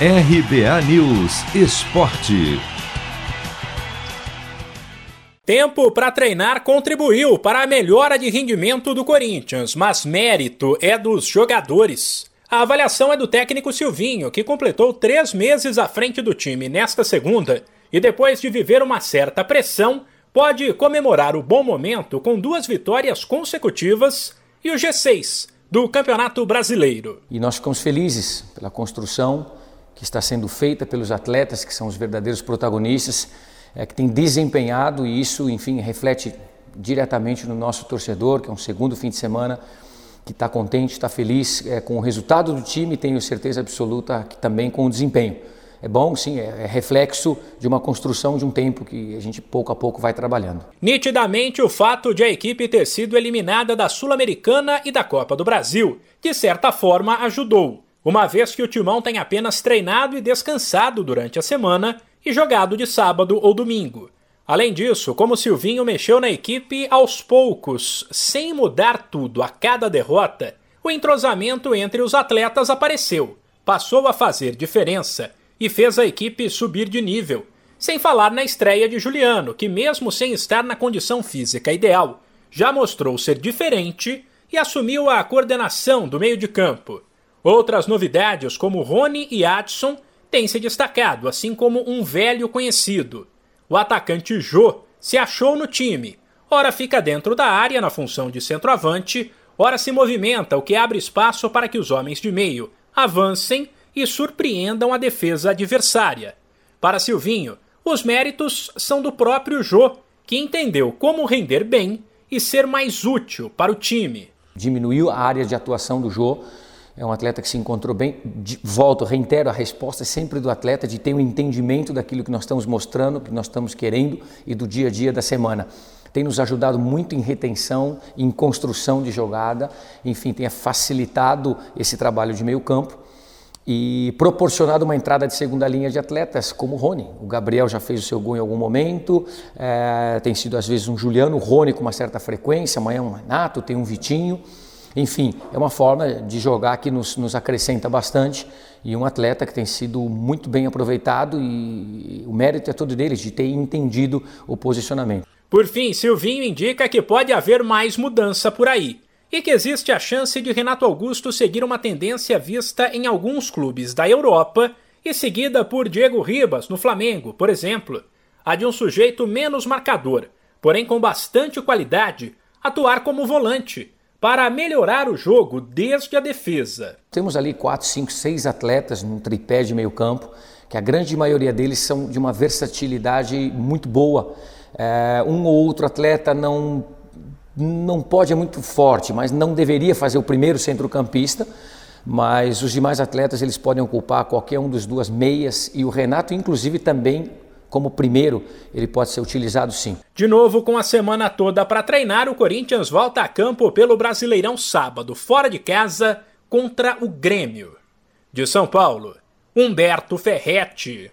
RBA News Esporte. Tempo para treinar contribuiu para a melhora de rendimento do Corinthians, mas mérito é dos jogadores. A avaliação é do técnico Silvinho, que completou três meses à frente do time nesta segunda e, depois de viver uma certa pressão, pode comemorar o bom momento com duas vitórias consecutivas e o G6 do Campeonato Brasileiro. E nós ficamos felizes pela construção que está sendo feita pelos atletas, que são os verdadeiros protagonistas, é, que têm desempenhado e isso, enfim, reflete diretamente no nosso torcedor, que é um segundo fim de semana que está contente, está feliz é, com o resultado do time, tenho certeza absoluta que também com o desempenho. É bom, sim, é, é reflexo de uma construção de um tempo que a gente pouco a pouco vai trabalhando. Nitidamente, o fato de a equipe ter sido eliminada da Sul-Americana e da Copa do Brasil, de certa forma, ajudou, uma vez que o Timão tem apenas treinado e descansado durante a semana e jogado de sábado ou domingo. Além disso, como Silvinho mexeu na equipe aos poucos, sem mudar tudo a cada derrota, o entrosamento entre os atletas apareceu, passou a fazer diferença e fez a equipe subir de nível. Sem falar na estreia de Juliano, que, mesmo sem estar na condição física ideal, já mostrou ser diferente e assumiu a coordenação do meio de campo. Outras novidades, como Rony e Adson, têm se destacado, assim como um velho conhecido, o atacante Jô se achou no time. Ora fica dentro da área na função de centroavante, ora se movimenta, o que abre espaço para que os homens de meio avancem e surpreendam a defesa adversária. Para Silvinho, os méritos são do próprio Jô, que entendeu como render bem e ser mais útil para o time. Diminuiu a área de atuação do Jô é um atleta que se encontrou bem. De, volto, reitero, a resposta é sempre do atleta de ter um entendimento daquilo que nós estamos mostrando, que nós estamos querendo e do dia a dia da semana. Tem nos ajudado muito em retenção, em construção de jogada, enfim, tem facilitado esse trabalho de meio campo e proporcionado uma entrada de segunda linha de atletas como o Rony. O Gabriel já fez o seu gol em algum momento, é, tem sido às vezes um Juliano, o Rony com uma certa frequência, amanhã um Renato, tem um Vitinho. Enfim, é uma forma de jogar que nos, nos acrescenta bastante e um atleta que tem sido muito bem aproveitado e o mérito é todo deles de ter entendido o posicionamento. Por fim, Silvinho indica que pode haver mais mudança por aí e que existe a chance de Renato Augusto seguir uma tendência vista em alguns clubes da Europa e seguida por Diego Ribas no Flamengo, por exemplo, a de um sujeito menos marcador, porém com bastante qualidade, atuar como volante para melhorar o jogo desde a defesa. Temos ali quatro, cinco, seis atletas no tripé de meio campo, que a grande maioria deles são de uma versatilidade muito boa. É, um ou outro atleta não, não pode, é muito forte, mas não deveria fazer o primeiro centrocampista mas os demais atletas eles podem ocupar qualquer um dos duas meias e o Renato inclusive também como primeiro, ele pode ser utilizado sim. De novo, com a semana toda para treinar, o Corinthians volta a campo pelo Brasileirão sábado, fora de casa, contra o Grêmio. De São Paulo, Humberto Ferretti.